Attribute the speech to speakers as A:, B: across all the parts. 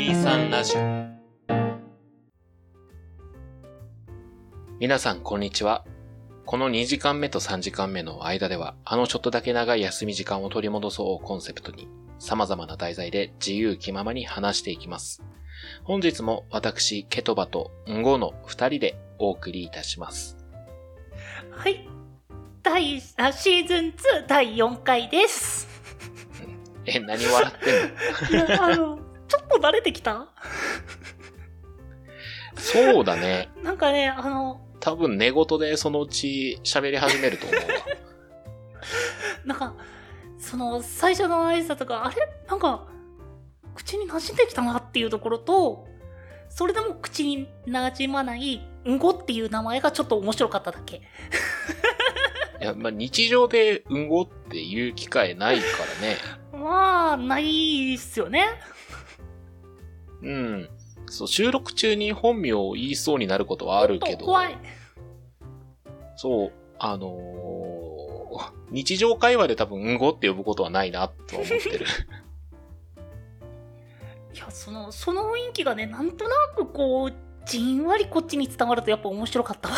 A: 23ラジオ。皆さんこんにちは。この2時間目と3時間目の間ではあのちょっとだけ長い休み時間を取り戻そうをコンセプトに様々な題材で自由気ままに話していきます。本日も私ケトバとンゴの2人でお送りいたします。
B: はい。第、あ、シーズン2第4回です。
A: え何笑ってんの？
B: いや、あの、ちょっと慣れてきた？
A: そうだね
B: なんかね、あの、
A: 多分寝言でそのうち喋り始めると思うわ
B: なんか、その、最初の挨拶が、あれ？なんか、口に馴染んできたなっていうところと、それでも口に馴染まない、んごっていう名前がちょっと面白かっただけ。
A: いや、まあ、日常でうんごって言う機会ないからね。
B: まあ、ないっすよね。
A: うん。そう、収録中に本名を言いそうになることはあるけど。
B: 怖い。
A: そう、あのー日常会話で多分うんごって呼ぶことはないなとは思ってる。
B: いや、その、その雰囲気がね、なんとなくこう、じんわりこっちに伝わるとやっぱ面白かったわ。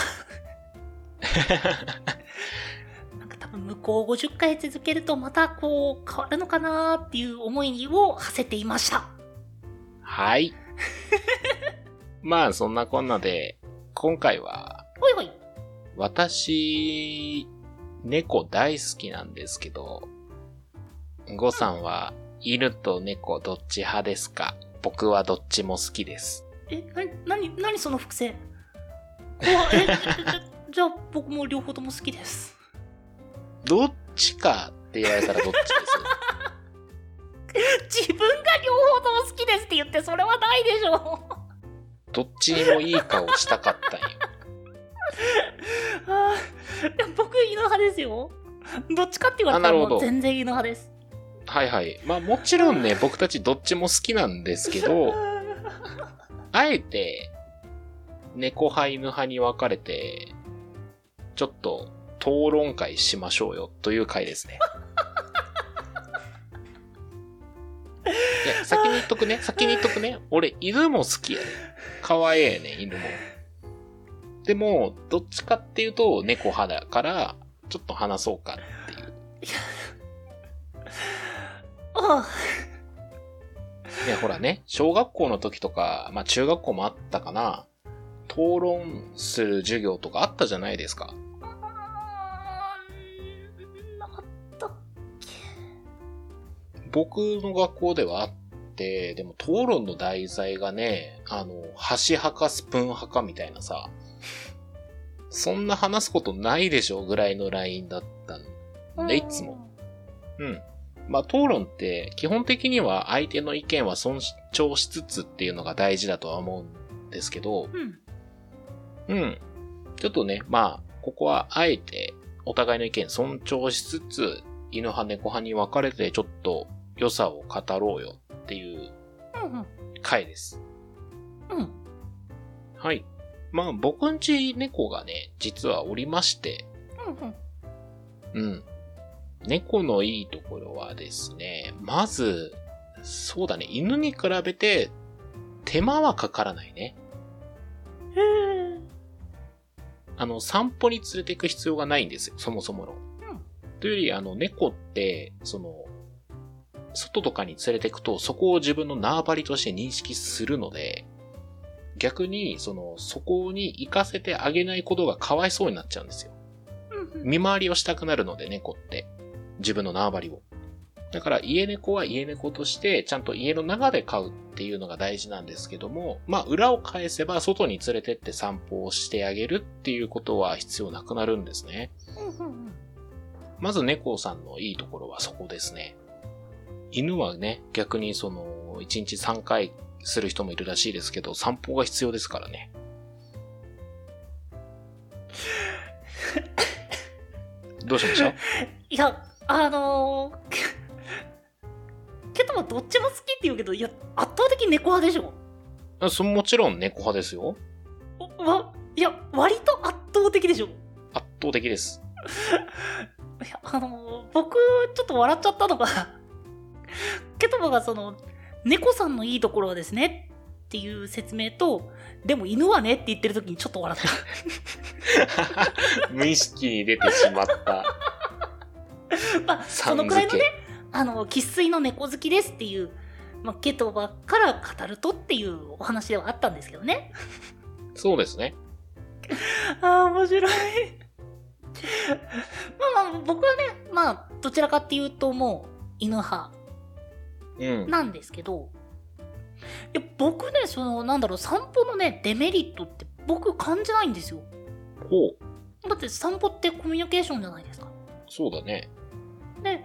B: なんか多分向こう50回続けるとまたこう変わるのかなっていう思いを馳せていました。
A: はい。まあ、そんなこんなで、今回は、
B: ほいほい。
A: 私、猫大好きなんですけど、ゴさんは犬と猫どっち派ですか？僕はどっちも好きです。
B: え、な、なに、なにその伏線？え、じゃじゃあ僕も両方とも好きです。
A: どっちかって言われたらどっちです？
B: 自分が両方とも好きですって言ってそれはないでしょ。
A: どっちにもいい顔したかったんよ。
B: あーでも僕犬派ですよ。どっちかって言われたら
A: あなるほど
B: もう全然犬派です。
A: はいはい。まあもちろんね、僕たちどっちも好きなんですけど、あえて、猫派犬派に分かれて、ちょっと討論会しましょうよという回ですね。言っとくね。先に言っとくね。俺、犬も好きやね。可愛いね、犬も。でも、どっちかっていうと、猫派だから、ちょっと話そうかっていう。
B: あ
A: いや、ほらね、小学校の時とか、まあ中学校もあったかな、討論する授業とかあったじゃないですか。
B: あーなかったっ
A: 僕の学校ではあって、でも討論の題材がね、あの、箸派かスプーン派かみたいなさ、そんな話すことないでしょぐらいのラインだったんで、いつも。。うん。まあ、討論って基本的には相手の意見は尊重しつつっていうのが大事だとは思うんですけど、
B: うん。
A: うん。ちょっとね、まあ、ここはあえてお互いの意見尊重しつつ、犬派猫派に分かれてちょっと良さを語ろうよっていう
B: うんうん。
A: 回です。
B: うん。
A: はい。まあ、僕んち猫がね、実はおりまして、
B: うんうん。
A: うん。猫のいいところはですね、まず、そうだね、犬に比べて手間はかからないね。あの、散歩に連れて行く必要がないんですよ、そもそもの。というより、あの、猫って、その、外とかに連れて行くと、そこを自分の縄張りとして認識するので、逆に、その、そこに行かせてあげないことがかわいそうになっちゃうんですよ。見回りをしたくなるので、猫って。自分の縄張りを。だから、家猫は家猫として、ちゃんと家の中で飼うっていうのが大事なんですけども、まあ、裏を返せば、外に連れてって散歩をしてあげるっていうことは必要なくなるんですね。まず猫さんのいいところはそこですね。犬はね、逆にその、1日3回する人もいるらしいですけど、散歩が必要ですからね。どうしました？
B: いや、あのー、けどもどっちも好きって言うけど、いや、圧倒的に猫派でしょ
A: あそもちろん猫派ですよ。
B: わ、いや、割と圧倒的でしょ
A: 圧倒的です。
B: いや、あのー僕、ちょっと笑っちゃったのが、ケトバがその、猫さんのいいところはですねっていう説明と、でも犬はねって言ってる時にちょっと笑った。
A: 無意識に出てしまった。
B: まあ、そのくらいのね、あの、生粋の猫好きですっていう、まあ、ケトバから語るとっていうお話ではあったんですけどね。
A: そうですね。
B: ああ、面白い。まあまあ、僕はね、まあ、どちらかっていうともう、犬派
A: うん。
B: なんですけど、いや僕ね、その、なんだろう、散歩のね、デメリットって僕感じないんですよ。
A: ほう。
B: だって散歩ってコミュニケーションじゃないですか。
A: そうだね。
B: で、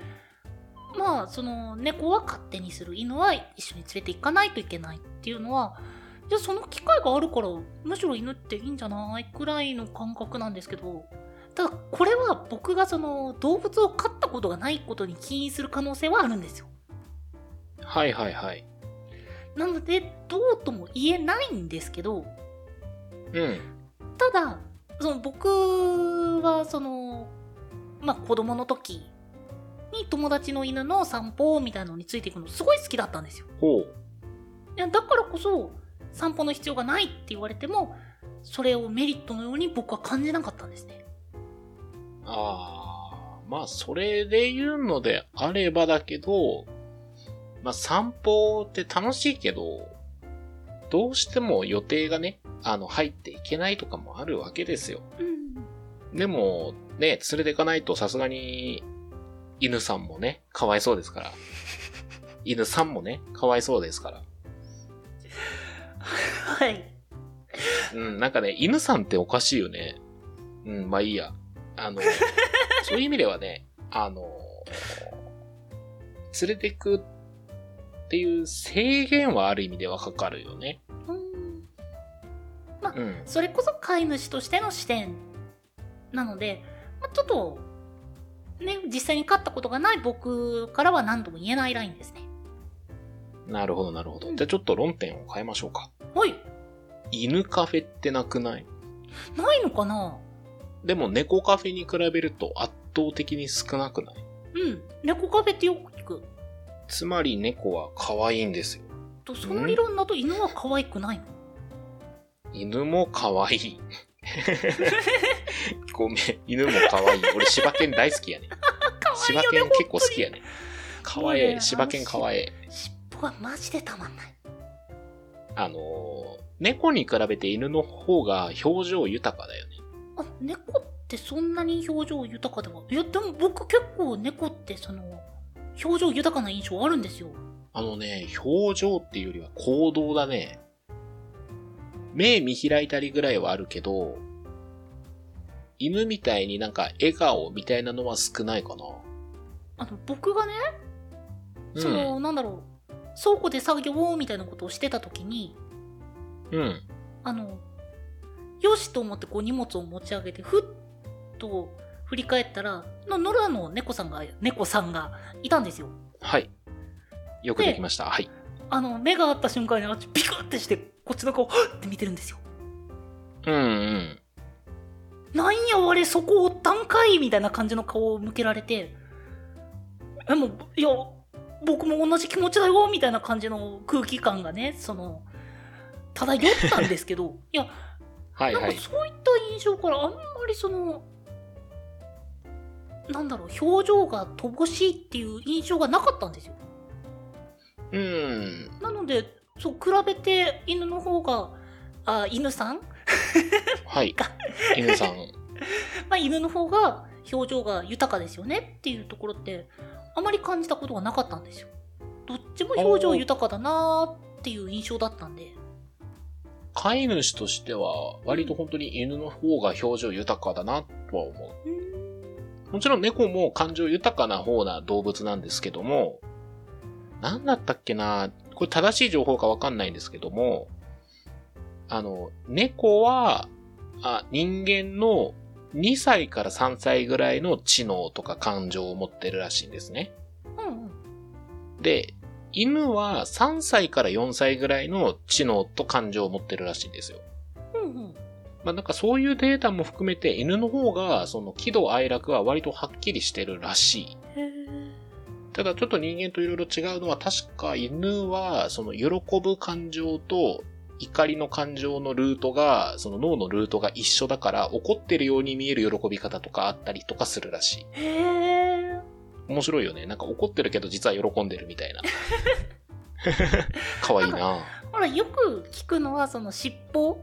B: まあ、その、猫は勝手にする、犬は一緒に連れて行かないといけないっていうのは、じゃあその機会があるから、むしろ犬っていいんじゃないくらいの感覚なんですけど、ただ、これは僕がその、動物を飼ったことがないことに起因する可能性はあるんですよ。
A: はいはいはい。
B: なので、どうとも言えないんですけど、
A: うん。
B: ただ、その僕はその、まあ子供の時に友達の犬の散歩みたいなのについていくのすごい好きだったんですよ。
A: ほう。
B: いやだからこそ散歩の必要がないって言われても、それをメリットのように僕は感じなかったんですね。
A: ああ、まあ、それで言うのであればだけど、まあ、散歩って楽しいけど、どうしても予定がね、あの、入っていけないとかもあるわけですよ。
B: うん。
A: でも、ね、連れていかないとさすがに、犬さんもね、かわいそうですから。犬さんもね、かわいそうですから。
B: はい。
A: うん、なんかね、犬さんっておかしいよね。うん、まあいいや。あの、そういう意味ではね、あの、連れてくっていう制限はある意味ではかかるよね。
B: うん。
A: うん。
B: それこそ飼い主としての視点なので、まあ、ちょっと、ね、実際に飼ったことがない僕からは何とも言えないラインですね。
A: なるほど、なるほど。
B: うん
A: じゃあちょっと論点を変えましょうか。
B: はい。
A: 犬カフェってなくない？
B: ないのかな？
A: でも猫カフェに比べると圧倒的に少なくない？
B: うん。猫カフェってよく聞く。
A: つまり猫は可愛いんですよ。
B: とその理論だと犬は可愛くないの？
A: 犬も可愛い。ごめん、犬も可愛い。俺柴犬大好きやね。柴犬結構好きやね。可愛い。
B: もうね
A: 柴犬可愛い。
B: 尻尾がマジでたまんない。
A: あのー、猫に比べて犬の方が表情豊かだよね。
B: あ、猫ってそんなに表情豊かでは？いや、でも僕結構猫ってその、表情豊かな印象あるんですよ。
A: あのね、表情っていうよりは行動だね。目見開いたりぐらいはあるけど、犬みたいになんか笑顔みたいなのは少ないかな。
B: あの、僕がね、
A: うん
B: その、なんだろう、倉庫で作業みたいなことをしてた時に、
A: うん。
B: あの、よしと思ってこう荷物を持ち上げて、ふっと振り返ったら、の野良の猫さんが、猫さんがいたんですよ。
A: はい。よくできました。はい。
B: あの、目が合った瞬間にあっちピクってして、こっちの顔、はっって見てるんですよ。
A: うんうん。
B: なんや我そこおったんかいみたいな感じの顔を向けられて、え、もう、いや、僕も同じ気持ちだよみたいな感じの空気感がね、その、漂ったんですけど、いや、なんか
A: はいはい。
B: そういった印象からあんまりその、なんだろう、表情が乏しいっていう印象がなかったんですよ。
A: うん。
B: なので、そう、比べて犬の方が、あ、犬さん？
A: はい。犬さん。
B: まあ、犬の方が表情が豊かですよねっていうところってあまり感じたことがなかったんですよ。どっちも表情豊かだなーっていう印象だったんで。
A: 飼い主としては、割と本当に犬の方が表情豊かだなとは思う。
B: うーん
A: もちろん猫も感情豊かな方な動物なんですけども、なんだったっけなこれ正しい情報かわかんないんですけども、あの、猫は、あ人間の2歳から3歳ぐらいの知能とか感情を持ってるらしいんですね。
B: うんうん。
A: で、犬は3歳から4歳ぐらいの知能と感情を持ってるらしいんですよ。まあなんかそういうデータも含めて犬の方がその喜怒哀楽は割とはっきりしてるらしい。ただちょっと人間といろいろ違うのは確か犬はその喜ぶ感情と怒りの感情のルートが、その脳のルートが一緒だから怒ってるように見える喜び方とかあったりとかするらしい。
B: へえ。
A: 面白いよね。なんか怒ってるけど実は喜んでるみたいな。かわいいな
B: ほら、よく聞くのは、その尻尾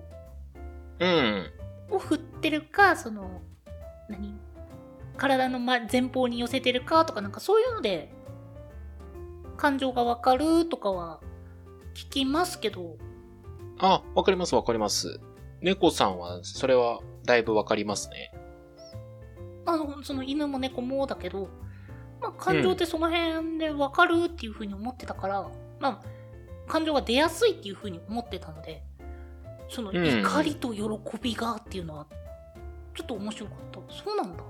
A: うん。
B: を振ってるか、その、何？体の前前方に寄せてるかとか、なんかそういうので、感情がわかるとかは聞きますけど、
A: あ、わかりますわかります。猫さんは、それはだいぶわかりますね。
B: あの、その犬も猫もだけど、まあ、感情ってその辺でわかるっていう風に思ってたから、まあ、感情が出やすいっていう風に思ってたので、その
A: うん
B: 怒りと喜びがっていうのは、ちょっと面白かった。そうなんだ。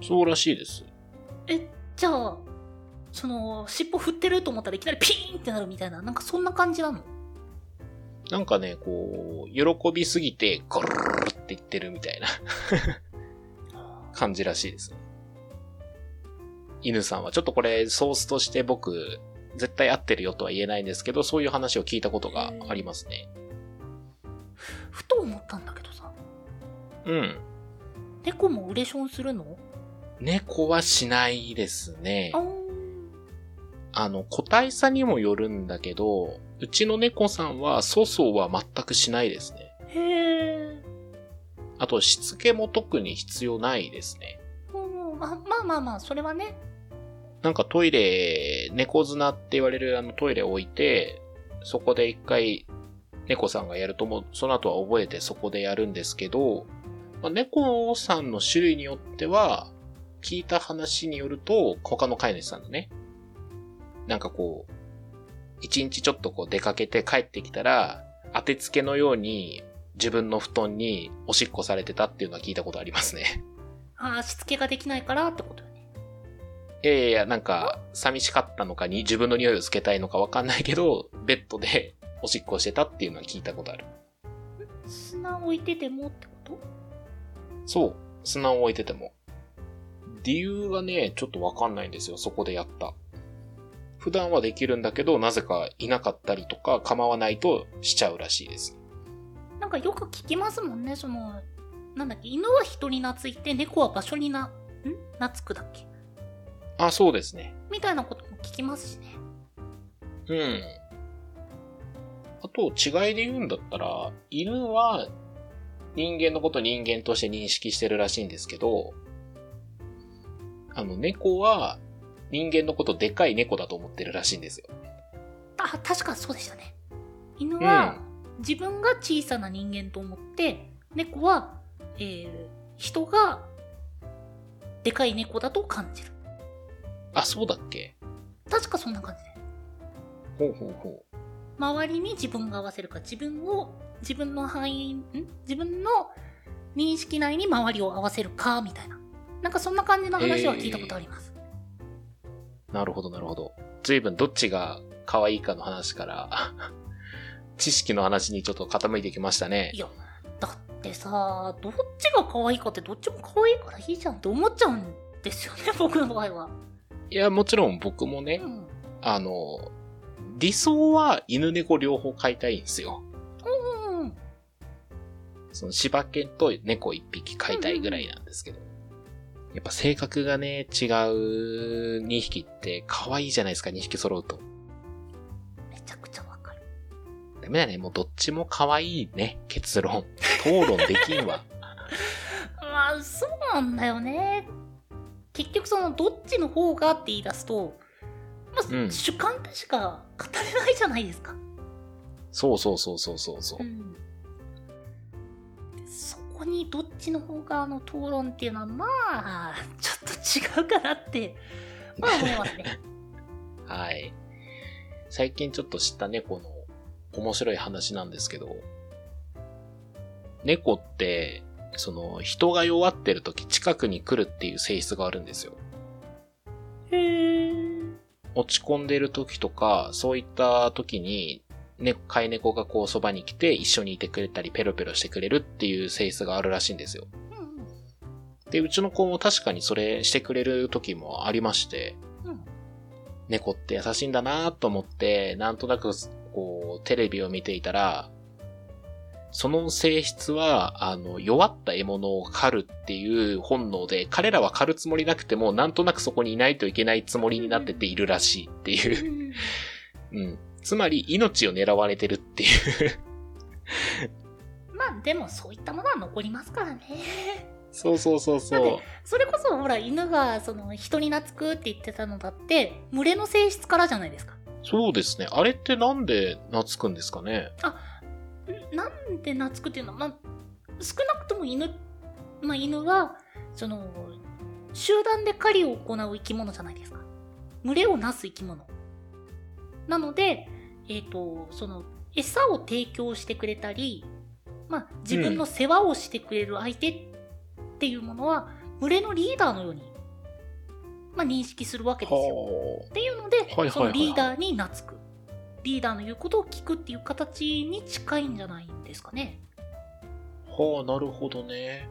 A: そうらしいです。
B: え、じゃあ、その、尻尾振ってると思ったらいきなりピーンってなるみたいな、なんかそんな感じなの？
A: なんかね、こう、喜びすぎて、ゴルルルって言ってるみたいな 感じらしいですね。犬さんは、ちょっとこれ、ソースとして僕、絶対合ってるよとは言えないんですけど、そういう話を聞いたことがありますね。
B: ふと思ったんだけどさ、
A: うん。
B: 猫もウレションするの？
A: 猫はしないですね
B: あ。
A: の、個体差にもよるんだけど、うちの猫さんは粗相は全くしないですね。
B: へえ。
A: あと、しつけも特に必要ないですね。
B: うん、ままあまあまあ、それはね。
A: なんかトイレ、猫砂って言われるあのトイレを置いて、そこで一回猫さんがやるともう、その後は覚えてそこでやるんですけど、まあ、猫さんの種類によっては、聞いた話によると、他の飼い主さんのね、なんかこう、一日ちょっとこう出かけて帰ってきたら、当てつけのように自分の布団におしっこされてたっていうのは聞いたことありますね。
B: ああ、しつけができないからってことよね。
A: いやいやいや、なんか、寂しかったのかに、自分の匂いをつけたいのかわかんないけど、ベッドでおしっこしてたっていうのは聞いたことある。
B: 砂置いててもってこと？
A: そう。砂を置いてても。理由がね、ちょっとわかんないんですよ。そこでやった。普段はできるんだけど、なぜかいなかったりとか構わないとしちゃうらしいです。
B: なんかよく聞きますもんね、その、なんだっけ、犬は人に懐いて、猫は場所にな、ん？懐くだっけ？
A: あ、そうですね。
B: みたいなことも聞きますしね。
A: うん。あと、違いで言うんだったら、犬は人間のことを人間として認識してるらしいんですけど、あの、猫は人間のことでかい猫だと思ってるらしいんですよ。
B: あ、確かそうでしたね。犬は、自分が小さな人間と思って、猫は、えー、人が、でかい猫だと感じる。
A: あ、そうだっけ？
B: 確かそんな感じで。
A: ほうほうほう。
B: 周りに自分が合わせるか、自分を、自分の範囲、ん？自分の認識内に周りを合わせるか、みたいな。なんかそんな感じの話は聞いたことあります。
A: なるほど、なるほど。随分どっちが可愛いかの話から、知識の話にちょっと傾いてきましたね
B: い。や、だってさ、どっちが可愛いかってどっちも可愛いからいいじゃんって思っちゃうんですよね、僕の場合は。
A: いや、もちろん僕もね
B: う、ん。
A: あの、理想は犬猫両方飼いたいんですよ。
B: うんうん。
A: その柴犬と猫一匹飼いたいぐらいなんですけど。やっぱ性格がね、違う2匹って可愛いじゃないですか、2匹揃うと。
B: めちゃくちゃわかる。
A: ダメだね、もうどっちも可愛いね、結論。討論できんわ。
B: まあ、そうなんだよね。結局その、どっちの方がって言い出すと、まあ、
A: うん
B: 主観でしか語れないじゃないですか。
A: そうそうそうそうそうそう。
B: ん。そこにどっちの方がの討論っていうのは、まあ、ちょっと違うかなって、まあ思いますね。
A: はい。最近ちょっと知った猫の面白い話なんですけど、猫って、その人が弱ってる時近くに来るっていう性質があるんですよ。
B: へー。
A: 落ち込んでる時とか、そういった時に、ね、飼い猫がこうそばに来て一緒にいてくれたりペロペロしてくれるっていう性質があるらしいんですよ。
B: うん
A: で、うちの子も確かにそれしてくれる時もありまして。猫って優しいんだなと思って、なんとなく、こう、テレビを見ていたら、その性質は、あの、弱った獲物を狩るっていう本能で、彼らは狩るつもりなくても、なんとなくそこにいないといけないつもりになってているらしいっていう。うん。つまり、命を狙われてるっていう。
B: まあでもそういったものは残りますからね。
A: そうそうそうそう。
B: それこそほら犬がその人に懐くって言ってたのだって群れの性質からじゃないですか。
A: そうですね。あれってなんで懐くんですかね？
B: んなんで懐くっていうのは、まあ、少なくとも犬、まあ犬は、その、集団で狩りを行う生き物じゃないですか。群れをなす生き物。なので、えっ、と、その、餌を提供してくれたり、まあ、自分の世話をしてくれる相手っていうものは、群れのリーダーのように、まあ、認識するわけですよ。
A: は
B: っていうので、そのリーダーに懐く。リーダーの言うことを聞くっていう形に近いんじゃないんですかね。
A: あ。はあ、なるほどね。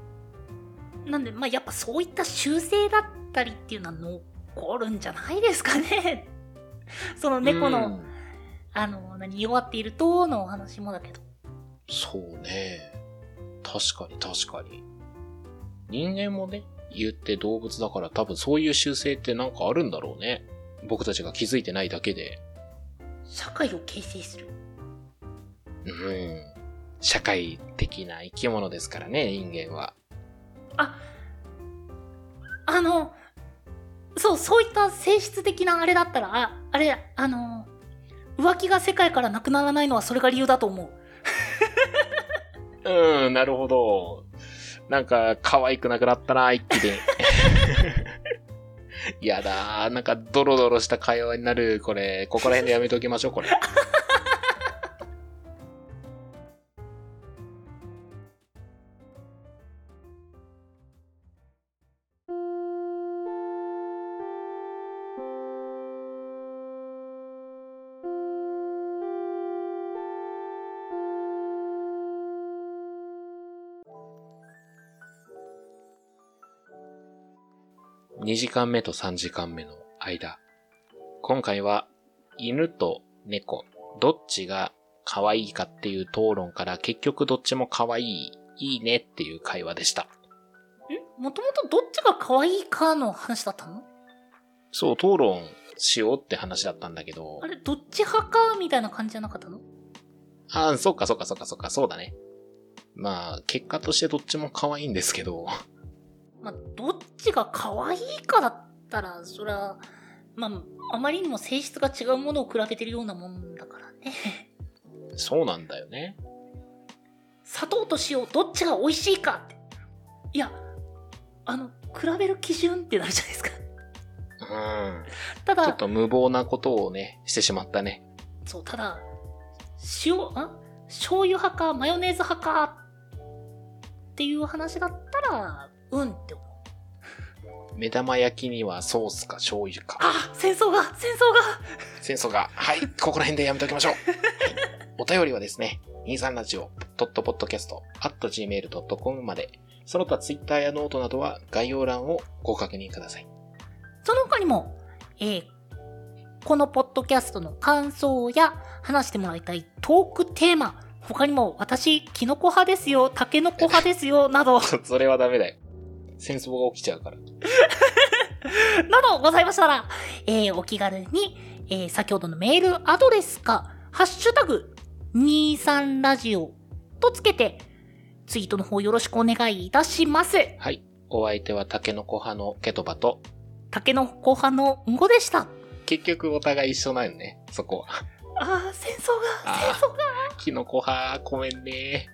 B: なんで、まあ、やっぱそういった習性だったりっていうのは残るんじゃないですかね。その猫の、
A: うん
B: あの、何、弱っているとのお話もだけど。
A: そうね。確かに確かに。人間もね、言って動物だから多分そういう習性ってなんかあるんだろうね。僕たちが気づいてないだけで。
B: 社会を形成する。
A: うん。社会的な生き物ですからね、人間は。
B: あ、あの、そう、そういった性質的なあれだったら、あ、あれ、あの、浮気が世界からなくならないのはそれが理由だと思う。
A: うん、なるほど。なんか、可愛くなくなったな、一気で。やだー、なんか、ドロドロした会話になる、これ。ここら辺でやめときましょう、これ。2時間目と3時間目の間。今回は、犬と猫、どっちが可愛いかっていう討論から結局どっちも可愛い、いいねっていう会話でした。
B: んもともとどっちが可愛いかの話だったの？
A: そう、討論しようって話だったんだけど。
B: あ、れ、どっち派かみたいな感じじゃなかったの？
A: ああ、そっかそっかそっかそっか、そうだね。まあ、結果としてどっちも可愛いんですけど、
B: まあ、どっちが可愛いかだったら、それは、まあ、あまりにも性質が違うものを比べてるようなもんだからね。
A: そうなんだよね。
B: 砂糖と塩、どっちが美味しいかって。いや、あの、比べる基準ってなるじゃないですか。
A: うん。
B: ただ、
A: ちょっと無謀なことをね、してしまったね。
B: そう、ただ、塩、あ？醤油派かマヨネーズ派かっていう話だったら、うんって思う。
A: 目玉焼きにはソースか醤油か。
B: あ戦争が戦争が
A: 戦争が。はい、ここら辺でやめておきましょう。はい、お便りはですね、23ラジオ、ドットポッドキャスト、at gmail.com まで、その他ツイッターやノートなどは概要欄をご確認ください。
B: その他にも、えーこのポッドキャストの感想や話してもらいたいトークテーマ、他にも私、キノコ派ですよ、タケノコ派ですよ、など、
A: それはダメだよ。戦争が起きちゃうから。
B: などございましたら、えーお気軽に、えー先ほどのメールアドレスか、ハッシュタグ、23ラジオとつけて、ツイートの方よろしくお願いいたします。
A: はい。お相手はタケノコ派のケトバと、
B: タケノコ派のんごでした。
A: 結局お互い一緒なんよね、そこは。
B: ああ、戦争が、戦争が。
A: キノコ派、ごめんね。